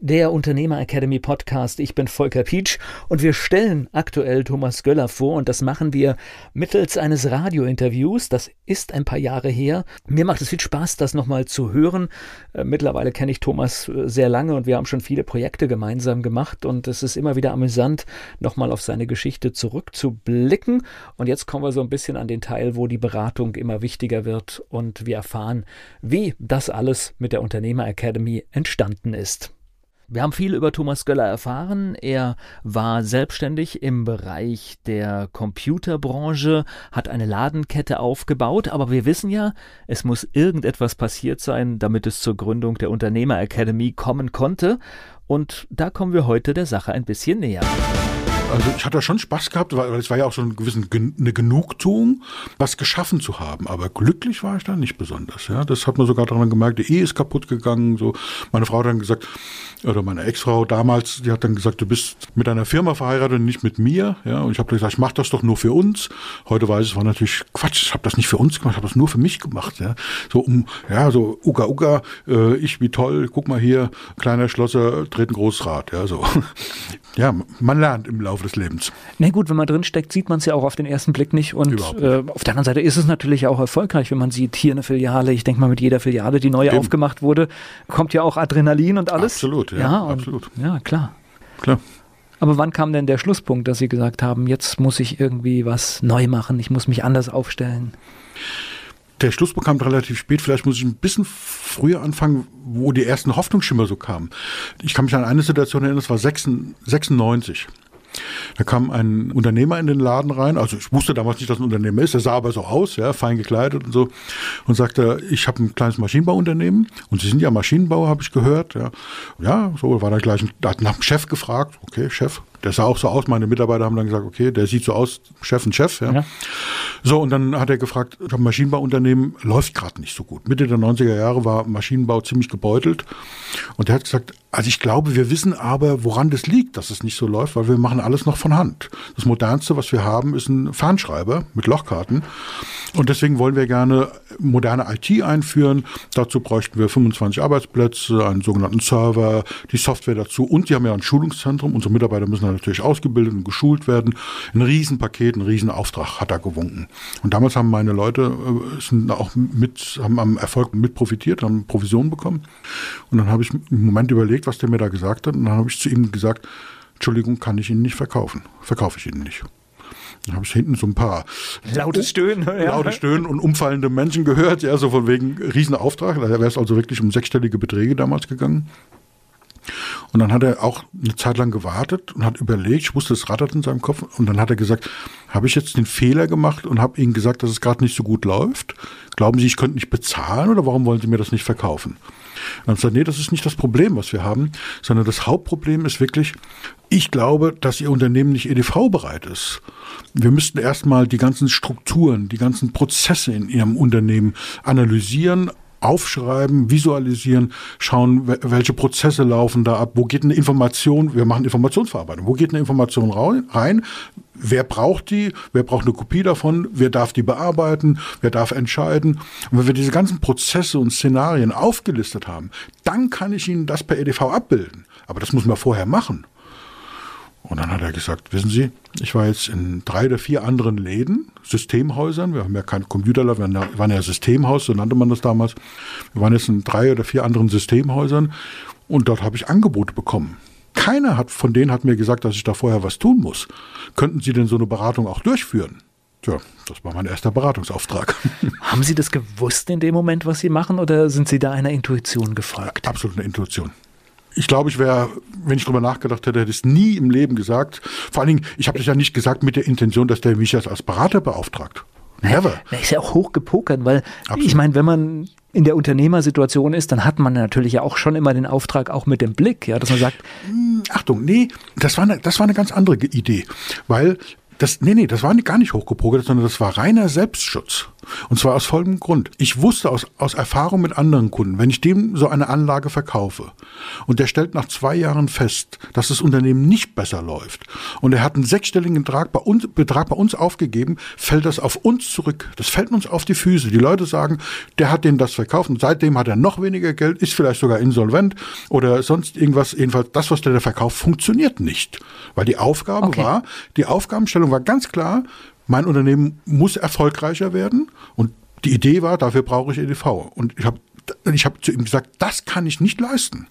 der Unternehmer Academy Podcast. Ich bin Volker Pietsch und wir stellen aktuell Thomas Göller vor und das machen wir mittels eines Radiointerviews. Das ist ein paar Jahre her. Mir macht es viel Spaß, das nochmal zu hören. Äh, mittlerweile kenne ich Thomas äh, sehr lange und wir haben schon viele Projekte gemeinsam gemacht und es ist immer wieder amüsant, nochmal auf seine Geschichte zurückzublicken. Und jetzt kommen wir so ein bisschen an den Teil, wo die Beratung immer wichtiger wird und wir erfahren, wie das alles mit der Unternehmer Academy entstanden ist. Wir haben viel über Thomas Göller erfahren. Er war selbstständig im Bereich der Computerbranche, hat eine Ladenkette aufgebaut, aber wir wissen ja, es muss irgendetwas passiert sein, damit es zur Gründung der Unternehmer Academy kommen konnte. Und da kommen wir heute der Sache ein bisschen näher. Also ich hatte schon Spaß gehabt, weil es war ja auch so ein gewissen, eine Genugtuung, was geschaffen zu haben. Aber glücklich war ich da nicht besonders. Ja, das hat man sogar daran gemerkt. Die Ehe ist kaputt gegangen. So, meine Frau hat dann gesagt, oder meine Ex-Frau damals, die hat dann gesagt, du bist mit einer Firma verheiratet und nicht mit mir. Ja, und ich habe gesagt, ich mache das doch nur für uns. Heute weiß ich, es war natürlich Quatsch. Ich habe das nicht für uns gemacht, ich habe das nur für mich gemacht. Ja, so um, ja, so Uga Uga, äh, ich wie toll. Guck mal hier, kleiner Schlosser dreht ein großes Rad. Ja, so. Ja, man lernt im Laufe des Lebens. Na gut, wenn man drin steckt, sieht man es ja auch auf den ersten Blick nicht. Und nicht. Äh, auf der anderen Seite ist es natürlich auch erfolgreich, wenn man sieht, hier eine Filiale. Ich denke mal, mit jeder Filiale, die neu Eben. aufgemacht wurde, kommt ja auch Adrenalin und alles. Absolut, ja. Ja, und, absolut. ja klar. Klar. Aber wann kam denn der Schlusspunkt, dass Sie gesagt haben, jetzt muss ich irgendwie was neu machen, ich muss mich anders aufstellen? der Schluss bekam relativ spät. Vielleicht muss ich ein bisschen früher anfangen, wo die ersten Hoffnungsschimmer so kamen. Ich kann mich an eine Situation erinnern, das war 96. Da kam ein Unternehmer in den Laden rein, also ich wusste damals nicht, dass ein Unternehmer ist, er sah aber so aus, ja, fein gekleidet und so, und sagte, ich habe ein kleines Maschinenbauunternehmen und Sie sind ja Maschinenbauer, habe ich gehört, ja. Ja, so war da gleich, da hat nach dem Chef gefragt, okay, Chef, der sah auch so aus, meine Mitarbeiter haben dann gesagt, okay, der sieht so aus, Chef und Chef, ja. ja. So, und dann hat er gefragt, ich habe ein Maschinenbauunternehmen, läuft gerade nicht so gut. Mitte der 90er Jahre war Maschinenbau ziemlich gebeutelt. Und er hat gesagt, also ich glaube, wir wissen aber, woran das liegt, dass es nicht so läuft, weil wir machen alles noch von Hand. Das modernste, was wir haben, ist ein Fernschreiber mit Lochkarten. Und deswegen wollen wir gerne moderne IT einführen. Dazu bräuchten wir 25 Arbeitsplätze, einen sogenannten Server, die Software dazu. Und die haben ja ein Schulungszentrum. Unsere Mitarbeiter müssen natürlich ausgebildet und geschult werden. Ein Riesenpaket, ein Riesenauftrag hat er gewunken. Und damals haben meine Leute äh, sind auch mit, haben am Erfolg mit profitiert, haben Provision bekommen. Und dann habe ich einen Moment überlegt, was der mir da gesagt hat. Und dann habe ich zu ihm gesagt, Entschuldigung, kann ich Ihnen nicht verkaufen. Verkaufe ich Ihnen nicht. Dann habe ich hinten so ein paar lautes Stöhnen, ja. laute Stöhnen und umfallende Menschen gehört, ja, so von wegen Riesenauftrag. Da wäre es also wirklich um sechsstellige Beträge damals gegangen. Und dann hat er auch eine Zeit lang gewartet und hat überlegt, ich wusste, es rattert in seinem Kopf. Und dann hat er gesagt, habe ich jetzt den Fehler gemacht und habe Ihnen gesagt, dass es gerade nicht so gut läuft? Glauben Sie, ich könnte nicht bezahlen oder warum wollen Sie mir das nicht verkaufen? Dann gesagt, nee, das ist nicht das Problem, was wir haben, sondern das Hauptproblem ist wirklich, ich glaube, dass Ihr Unternehmen nicht EDV bereit ist. Wir müssten erstmal die ganzen Strukturen, die ganzen Prozesse in Ihrem Unternehmen analysieren, aufschreiben, visualisieren, schauen, welche Prozesse laufen da ab, wo geht eine Information, wir machen Informationsverarbeitung, wo geht eine Information rein, wer braucht die, wer braucht eine Kopie davon, wer darf die bearbeiten, wer darf entscheiden. Und wenn wir diese ganzen Prozesse und Szenarien aufgelistet haben, dann kann ich Ihnen das per EDV abbilden. Aber das muss man vorher machen. Und dann hat er gesagt, wissen Sie, ich war jetzt in drei oder vier anderen Läden, Systemhäusern, wir haben ja kein Computerladen, wir waren ja Systemhaus, so nannte man das damals. Wir waren jetzt in drei oder vier anderen Systemhäusern und dort habe ich Angebote bekommen. Keiner hat, von denen hat mir gesagt, dass ich da vorher was tun muss. Könnten Sie denn so eine Beratung auch durchführen? Tja, das war mein erster Beratungsauftrag. Haben Sie das gewusst in dem Moment, was Sie machen, oder sind Sie da einer Intuition gefolgt? Absolut eine Intuition ich glaube, ich wäre, wenn ich drüber nachgedacht hätte, hätte ich es nie im Leben gesagt. Vor allen Dingen, ich habe das ja nicht gesagt mit der Intention, dass der mich jetzt als Berater beauftragt. Never. Er ist ja auch hoch gepokert, weil Absolut. ich meine, wenn man in der Unternehmersituation ist, dann hat man natürlich ja auch schon immer den Auftrag auch mit dem Blick, ja, dass man sagt, hm, Achtung, nee, das war eine, das war eine ganz andere Idee, weil das, nee, nee, das war gar nicht hochgepokert, sondern das war reiner Selbstschutz. Und zwar aus folgendem Grund. Ich wusste aus, aus Erfahrung mit anderen Kunden, wenn ich dem so eine Anlage verkaufe und der stellt nach zwei Jahren fest, dass das Unternehmen nicht besser läuft und er hat einen sechsstelligen Betrag bei uns, Betrag bei uns aufgegeben, fällt das auf uns zurück. Das fällt uns auf die Füße. Die Leute sagen, der hat denen das verkauft und seitdem hat er noch weniger Geld, ist vielleicht sogar insolvent oder sonst irgendwas. Jedenfalls das, was der da verkauft, funktioniert nicht. Weil die Aufgabe okay. war, die Aufgabenstellung war ganz klar, mein Unternehmen muss erfolgreicher werden und die Idee war, dafür brauche ich EDV. Und ich habe ich hab zu ihm gesagt, das kann ich nicht leisten.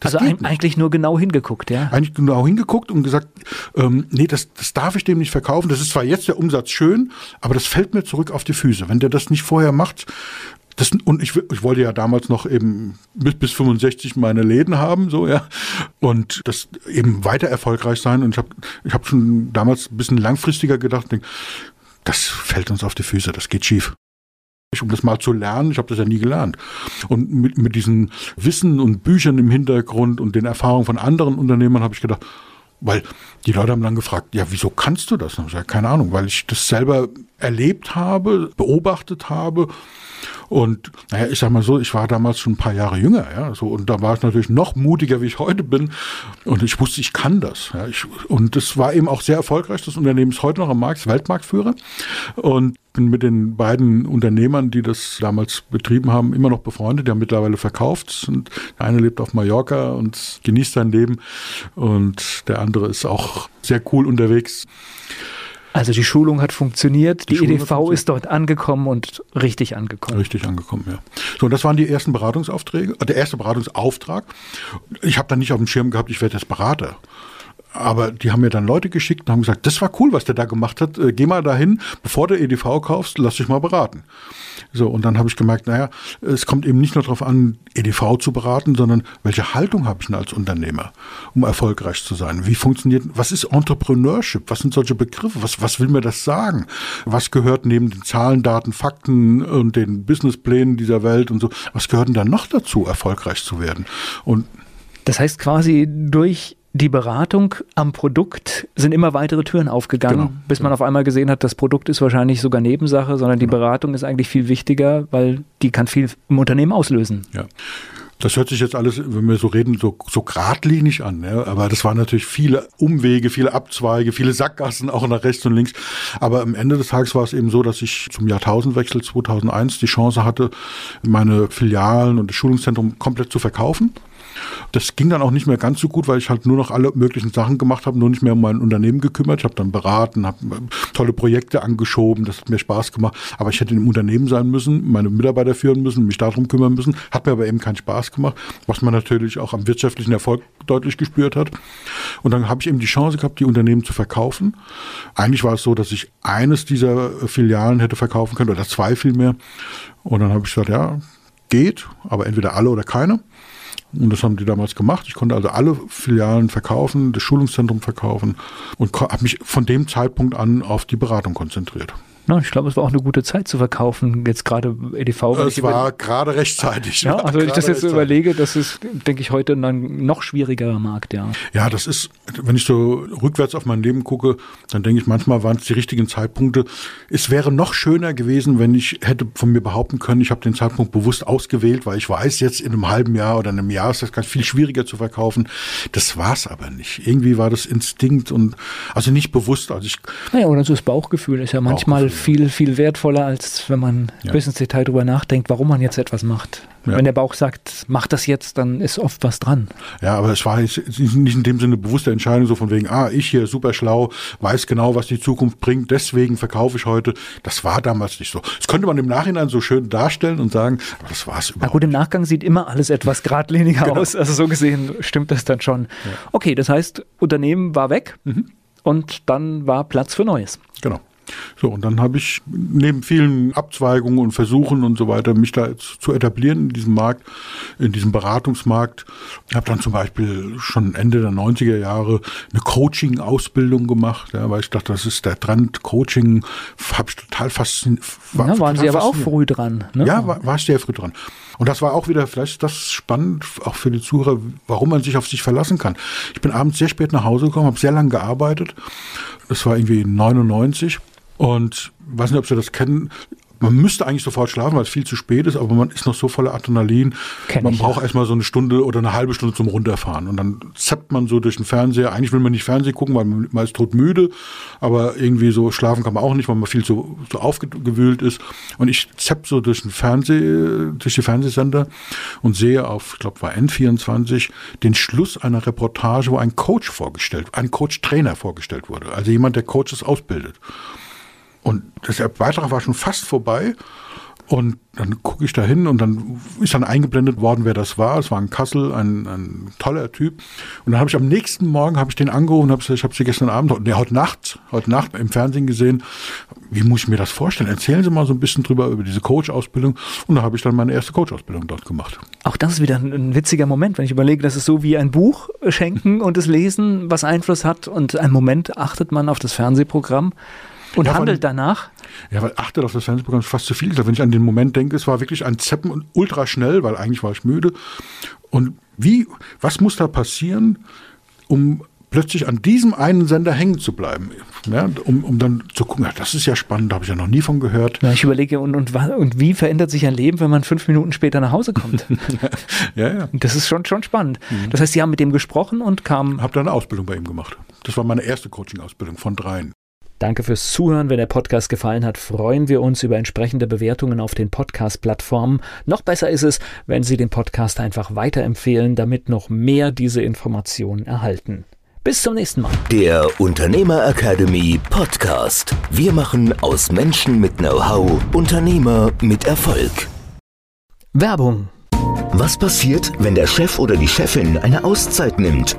Das also ein, eigentlich nur genau hingeguckt, ja? Eigentlich genau hingeguckt und gesagt, ähm, nee, das, das darf ich dem nicht verkaufen. Das ist zwar jetzt der Umsatz schön, aber das fällt mir zurück auf die Füße. Wenn der das nicht vorher macht, das, und ich, ich wollte ja damals noch eben bis, bis 65 meine Läden haben, so, ja. Und das eben weiter erfolgreich sein. Und ich habe ich hab schon damals ein bisschen langfristiger gedacht, denk, das fällt uns auf die Füße, das geht schief um das mal zu lernen. Ich habe das ja nie gelernt. Und mit, mit diesen Wissen und Büchern im Hintergrund und den Erfahrungen von anderen Unternehmern habe ich gedacht, weil die Leute haben dann gefragt, ja, wieso kannst du das? Und ich gesagt, keine Ahnung, weil ich das selber erlebt habe, beobachtet habe und naja, ich sag mal so, ich war damals schon ein paar Jahre jünger, ja, so und da war ich natürlich noch mutiger, wie ich heute bin. Und ich wusste, ich kann das. Ja, ich, und das war eben auch sehr erfolgreich. Das Unternehmen ist heute noch am Markt, Weltmarktführer. Und bin mit den beiden Unternehmern, die das damals betrieben haben, immer noch befreundet. Die haben mittlerweile verkauft. Und der eine lebt auf Mallorca und genießt sein Leben. Und der andere ist auch sehr cool unterwegs. Also die Schulung hat funktioniert, die, die EDV funktioniert. ist dort angekommen und richtig angekommen. Richtig angekommen, ja. So, und das waren die ersten Beratungsaufträge, äh, der erste Beratungsauftrag. Ich habe dann nicht auf dem Schirm gehabt, ich werde jetzt Berater. Aber die haben mir dann Leute geschickt und haben gesagt, das war cool, was der da gemacht hat. Äh, geh mal dahin, bevor du EDV kaufst, lass dich mal beraten. So, und dann habe ich gemerkt, naja, es kommt eben nicht nur darauf an, EDV zu beraten, sondern welche Haltung habe ich denn als Unternehmer, um erfolgreich zu sein? Wie funktioniert, was ist Entrepreneurship? Was sind solche Begriffe? Was, was will mir das sagen? Was gehört neben den Zahlen, Daten, Fakten und den Businessplänen dieser Welt und so, was gehört denn da noch dazu, erfolgreich zu werden? Und das heißt quasi durch die Beratung am Produkt sind immer weitere Türen aufgegangen, genau, bis man genau. auf einmal gesehen hat, das Produkt ist wahrscheinlich sogar Nebensache, sondern die genau. Beratung ist eigentlich viel wichtiger, weil die kann viel im Unternehmen auslösen. Ja. Das hört sich jetzt alles, wenn wir so reden, so, so geradlinig an. Ja? Aber das waren natürlich viele Umwege, viele Abzweige, viele Sackgassen, auch nach rechts und links. Aber am Ende des Tages war es eben so, dass ich zum Jahrtausendwechsel 2001 die Chance hatte, meine Filialen und das Schulungszentrum komplett zu verkaufen das ging dann auch nicht mehr ganz so gut, weil ich halt nur noch alle möglichen Sachen gemacht habe, nur nicht mehr um mein Unternehmen gekümmert. Ich habe dann beraten, habe äh, tolle Projekte angeschoben, das hat mir Spaß gemacht. Aber ich hätte im Unternehmen sein müssen, meine Mitarbeiter führen müssen, mich darum kümmern müssen. Hat mir aber eben keinen Spaß gemacht, was man natürlich auch am wirtschaftlichen Erfolg deutlich gespürt hat. Und dann habe ich eben die Chance gehabt, die Unternehmen zu verkaufen. Eigentlich war es so, dass ich eines dieser Filialen hätte verkaufen können oder zwei vielmehr. Und dann habe ich gesagt, ja, geht, aber entweder alle oder keine. Und das haben die damals gemacht. Ich konnte also alle Filialen verkaufen, das Schulungszentrum verkaufen und habe mich von dem Zeitpunkt an auf die Beratung konzentriert. Na, ich glaube, es war auch eine gute Zeit zu verkaufen, jetzt gerade EDV. Es war gerade rechtzeitig. Ja, also wenn ich das jetzt so überlege, das ist, denke ich, heute ein noch schwierigerer Markt, ja. Ja, das ist, wenn ich so rückwärts auf mein Leben gucke, dann denke ich, manchmal waren es die richtigen Zeitpunkte. Es wäre noch schöner gewesen, wenn ich hätte von mir behaupten können, ich habe den Zeitpunkt bewusst ausgewählt, weil ich weiß, jetzt in einem halben Jahr oder einem Jahr ist das ganz viel schwieriger zu verkaufen. Das war es aber nicht. Irgendwie war das Instinkt und also nicht bewusst. Also ich, naja, oder so das Bauchgefühl ist ja manchmal viel, viel wertvoller, als wenn man ja. bis ins Detail darüber nachdenkt, warum man jetzt etwas macht. Ja. Wenn der Bauch sagt, mach das jetzt, dann ist oft was dran. Ja, aber es war nicht in dem Sinne bewusste Entscheidung, so von wegen, ah, ich hier super schlau, weiß genau, was die Zukunft bringt, deswegen verkaufe ich heute. Das war damals nicht so. Das könnte man im Nachhinein so schön darstellen und sagen, aber das war es überhaupt. Na gut, im Nachgang sieht immer alles etwas geradliniger genau. aus. Also so gesehen stimmt das dann schon. Ja. Okay, das heißt, Unternehmen war weg mhm. und dann war Platz für Neues. Genau. So, und dann habe ich neben vielen Abzweigungen und Versuchen und so weiter, mich da zu etablieren in diesem Markt, in diesem Beratungsmarkt. Ich habe dann zum Beispiel schon Ende der 90er Jahre eine Coaching-Ausbildung gemacht, ja, weil ich dachte, das ist der Trend. Coaching habe ich total fasziniert. War, ja, waren Sie aber auch früh dran. Ne? Ja, war, war ich sehr früh dran. Und das war auch wieder, vielleicht ist das spannend, auch für die Zuhörer, warum man sich auf sich verlassen kann. Ich bin abends sehr spät nach Hause gekommen, habe sehr lange gearbeitet. Das war irgendwie 99 und weiß nicht, ob Sie das kennen. Man müsste eigentlich sofort schlafen, weil es viel zu spät ist, aber man ist noch so voller Adrenalin. Kenn man ich, braucht ja. erstmal so eine Stunde oder eine halbe Stunde zum Runterfahren. Und dann zappt man so durch den Fernseher. Eigentlich will man nicht Fernsehen gucken, weil man ist todmüde. Aber irgendwie so schlafen kann man auch nicht, weil man viel zu, so aufgewühlt ist. Und ich zapp so durch den Fernseh, durch die Fernsehsender und sehe auf, ich glaube, war N24, den Schluss einer Reportage, wo ein Coach vorgestellt, ein Coach-Trainer vorgestellt wurde. Also jemand, der Coaches ausbildet. Und der Beitrag war schon fast vorbei. Und dann gucke ich da hin und dann ist dann eingeblendet worden, wer das war. Es war ein Kassel, ein, ein toller Typ. Und dann habe ich am nächsten Morgen habe ich den angerufen und habe ich habe sie gestern Abend, nee, heute Nacht, heute Nacht im Fernsehen gesehen. Wie muss ich mir das vorstellen? Erzählen Sie mal so ein bisschen drüber über diese Coach-Ausbildung. Und da habe ich dann meine erste Coach-Ausbildung dort gemacht. Auch das ist wieder ein, ein witziger Moment, wenn ich überlege, das ist so wie ein Buch schenken und es lesen, was Einfluss hat. Und einen Moment achtet man auf das Fernsehprogramm und ja, handelt danach? Ja, weil achtet auf das Fernsehprogramm ist fast zu viel. Wenn ich an den Moment denke, es war wirklich ein Zeppen und ultra schnell, weil eigentlich war ich müde. Und wie, was muss da passieren, um plötzlich an diesem einen Sender hängen zu bleiben, ja, um, um dann zu gucken, ja, das ist ja spannend, da habe ich ja noch nie von gehört. Ja, ich überlege, und, und, und wie verändert sich ein Leben, wenn man fünf Minuten später nach Hause kommt? ja, ja. Das ist schon, schon spannend. Mhm. Das heißt, Sie haben mit dem gesprochen und kamen... Habe dann eine Ausbildung bei ihm gemacht. Das war meine erste Coaching-Ausbildung von dreien. Danke fürs Zuhören. Wenn der Podcast gefallen hat, freuen wir uns über entsprechende Bewertungen auf den Podcast-Plattformen. Noch besser ist es, wenn Sie den Podcast einfach weiterempfehlen, damit noch mehr diese Informationen erhalten. Bis zum nächsten Mal. Der Unternehmer Academy Podcast. Wir machen aus Menschen mit Know-how Unternehmer mit Erfolg. Werbung. Was passiert, wenn der Chef oder die Chefin eine Auszeit nimmt